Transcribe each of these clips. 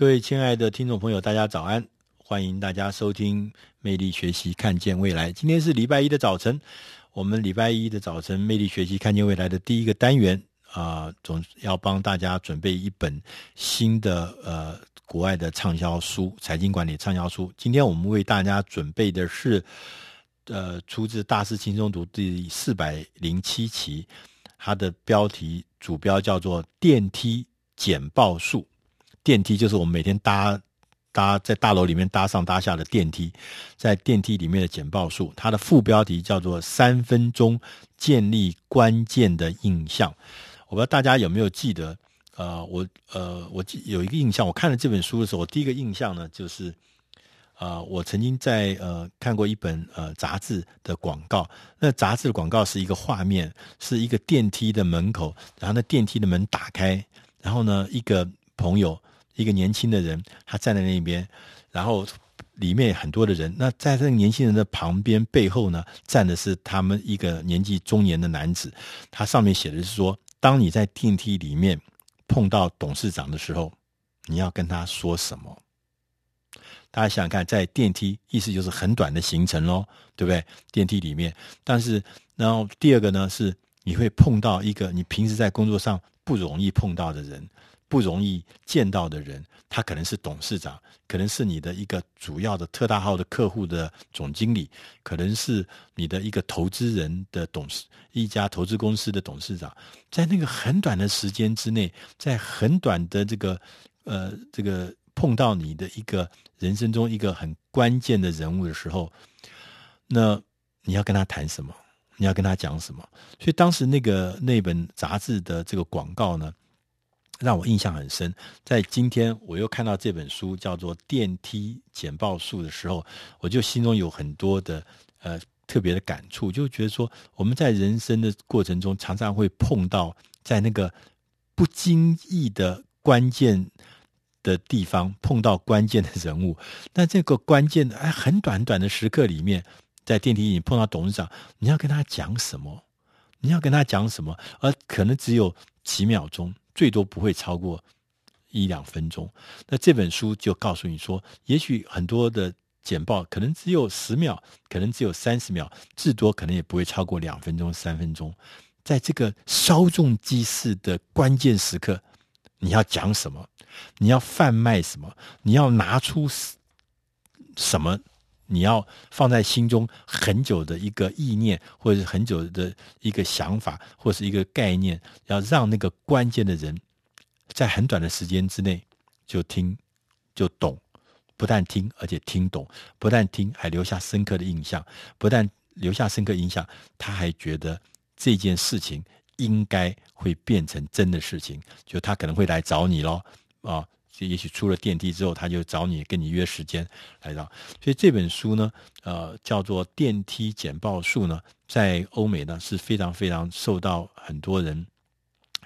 各位亲爱的听众朋友，大家早安！欢迎大家收听《魅力学习，看见未来》。今天是礼拜一的早晨，我们礼拜一的早晨《魅力学习，看见未来》的第一个单元啊、总要帮大家准备一本新的呃国外的畅销书——财经管理畅销书。今天我们为大家准备的是呃，出自《大师轻松读》第四百零七期，它的标题主标叫做“电梯简报术”。电梯就是我们每天搭搭在大楼里面搭上搭下的电梯，在电梯里面的简报术，它的副标题叫做“三分钟建立关键的印象”。我不知道大家有没有记得？呃，我呃，我记有一个印象，我看了这本书的时候，我第一个印象呢，就是呃，我曾经在呃看过一本呃杂志的广告。那杂志的广告是一个画面，是一个电梯的门口，然后那电梯的门打开，然后呢，一个朋友。一个年轻的人，他站在那边，然后里面很多的人。那在这个年轻人的旁边背后呢，站的是他们一个年纪中年的男子。他上面写的是说：当你在电梯里面碰到董事长的时候，你要跟他说什么？大家想想看，在电梯意思就是很短的行程咯，对不对？电梯里面，但是然后第二个呢，是你会碰到一个你平时在工作上不容易碰到的人。不容易见到的人，他可能是董事长，可能是你的一个主要的特大号的客户的总经理，可能是你的一个投资人的董事，一家投资公司的董事长。在那个很短的时间之内，在很短的这个呃这个碰到你的一个人生中一个很关键的人物的时候，那你要跟他谈什么？你要跟他讲什么？所以当时那个那本杂志的这个广告呢，让我印象很深。在今天我又看到这本书叫做《电梯简报术》的时候，我就心中有很多的呃特别的感触，就觉得说我们在人生的过程中常常会碰到在那个不经意的关键的地方碰到关键的人物。那这个关键的哎很短短的时刻里面，在电梯里碰到董事长，你要跟他讲什么？你要跟他讲什么？而可能只有几秒钟。最多不会超过一两分钟。那这本书就告诉你说，也许很多的简报可能只有十秒，可能只有三十秒，至多可能也不会超过两分钟、三分钟。在这个稍纵即逝的关键时刻，你要讲什么？你要贩卖什么？你要拿出什么？你要放在心中很久的一个意念，或者是很久的一个想法，或是一个概念，要让那个关键的人在很短的时间之内就听就懂，不但听，而且听懂，不但听，还留下深刻的印象，不但留下深刻印象，他还觉得这件事情应该会变成真的事情，就他可能会来找你咯。啊。就也许出了电梯之后，他就找你，跟你约时间来到。所以这本书呢，呃，叫做《电梯简报术》呢，在欧美呢是非常非常受到很多人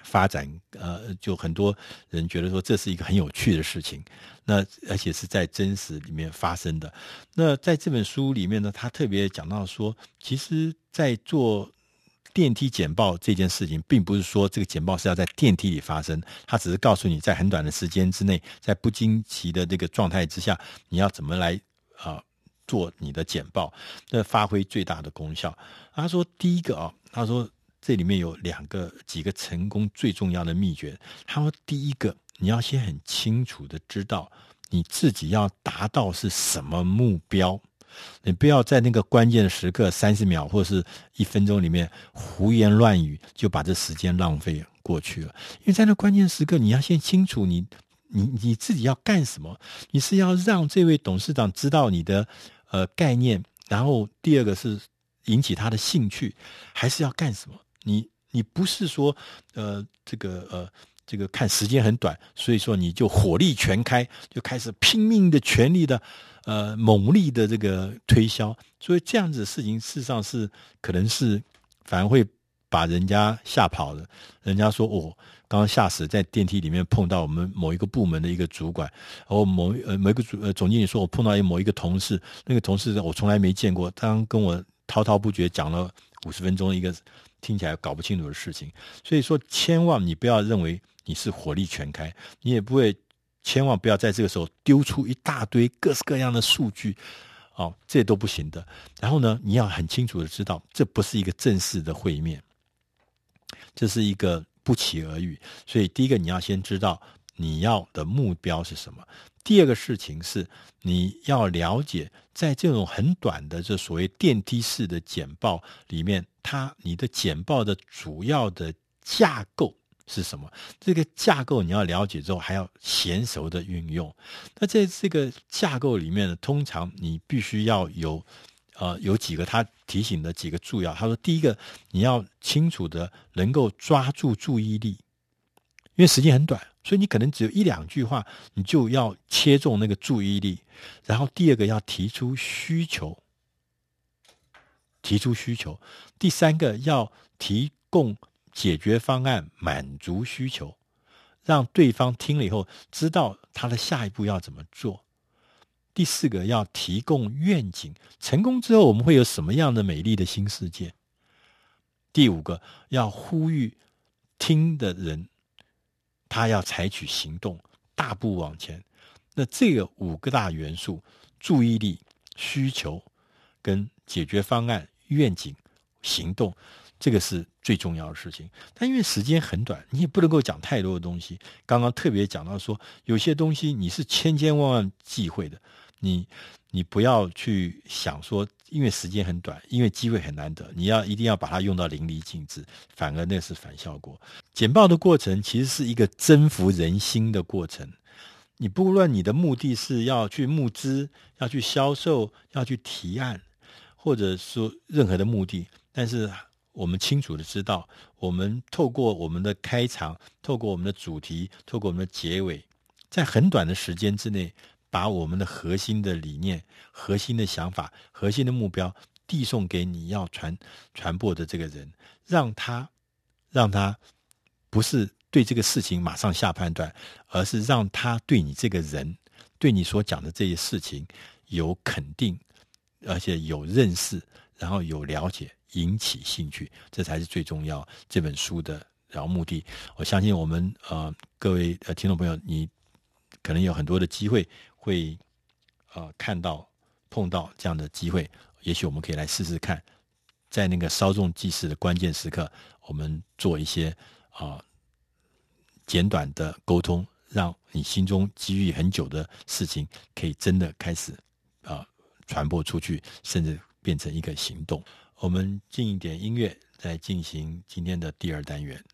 发展。呃，就很多人觉得说这是一个很有趣的事情。那而且是在真实里面发生的。那在这本书里面呢，他特别讲到说，其实，在做。电梯简报这件事情，并不是说这个简报是要在电梯里发生，它只是告诉你在很短的时间之内，在不惊奇的这个状态之下，你要怎么来啊、做你的简报，那发挥最大的功效。他说第一个啊，他说这里面有两个几个成功最重要的秘诀。他说第一个，你要先很清楚的知道你自己要达到是什么目标。你不要在那个关键时刻，三十秒或者是一分钟里面胡言乱语，就把这时间浪费过去了。因为在那关键时刻，你要先清楚你你你自己要干什么。你是要让这位董事长知道你的呃概念，然后第二个是引起他的兴趣，还是要干什么？你你不是说呃这个呃这个看时间很短，所以说你就火力全开，就开始拼命的全力的。呃，猛力的这个推销，所以这样子的事情，事实上是可能是反而会把人家吓跑的。人家说，哦，刚刚吓死，在电梯里面碰到我们某一个部门的一个主管，然后某呃某一个主呃总经理说，我碰到一某一个同事，那个同事我从来没见过，他跟我滔滔不绝讲了五十分钟一个听起来搞不清楚的事情。所以说，千万你不要认为你是火力全开，你也不会。千万不要在这个时候丢出一大堆各式各样的数据，哦，这都不行的。然后呢，你要很清楚的知道，这不是一个正式的会面，这是一个不期而遇。所以，第一个你要先知道你要的目标是什么。第二个事情是，你要了解，在这种很短的这所谓电梯式的简报里面，它你的简报的主要的架构是什么？这个架构你要了解之后，还要娴熟的运用。那在这个架构里面呢，通常你必须要有，呃，有几个他提醒的几个重要。他说，第一个，你要清楚的能够抓住注意力，因为时间很短。所以你可能只有一两句话，你就要切中那个注意力。然后第二个要提出需求，提出需求。第三个要提供解决方案，满足需求，让对方听了以后知道他的下一步要怎么做。第四个要提供愿景，成功之后我们会有什么样的美丽的新世界。第五个要呼吁听的人。他要采取行动，大步往前。那这个五个大元素：注意力、需求、跟解决方案、愿景、行动，这个是最重要的事情。但因为时间很短，你也不能够讲太多的东西。刚刚特别讲到说，有些东西你是千千万万忌讳的，你你不要去想说。因为时间很短，因为机会很难得，你要一定要把它用到淋漓尽致，反而那是反效果。简报的过程其实是一个征服人心的过程。你不论你的目的是要去募资、要去销售、要去提案，或者说任何的目的，但是我们清楚的知道，我们透过我们的开场，透过我们的主题，透过我们的结尾，在很短的时间之内。把我们的核心的理念、核心的想法、核心的目标递送给你要传传播的这个人，让他让他不是对这个事情马上下判断，而是让他对你这个人、对你所讲的这些事情有肯定，而且有认识，然后有了解，引起兴趣，这才是最重要这本书的然后目的。我相信我们呃各位呃听众朋友，你可能有很多的机会。会，呃，看到碰到这样的机会，也许我们可以来试试看，在那个稍纵即逝的关键时刻，我们做一些啊、呃、简短的沟通，让你心中积郁很久的事情，可以真的开始啊、呃、传播出去，甚至变成一个行动。我们进一点音乐，再进行今天的第二单元。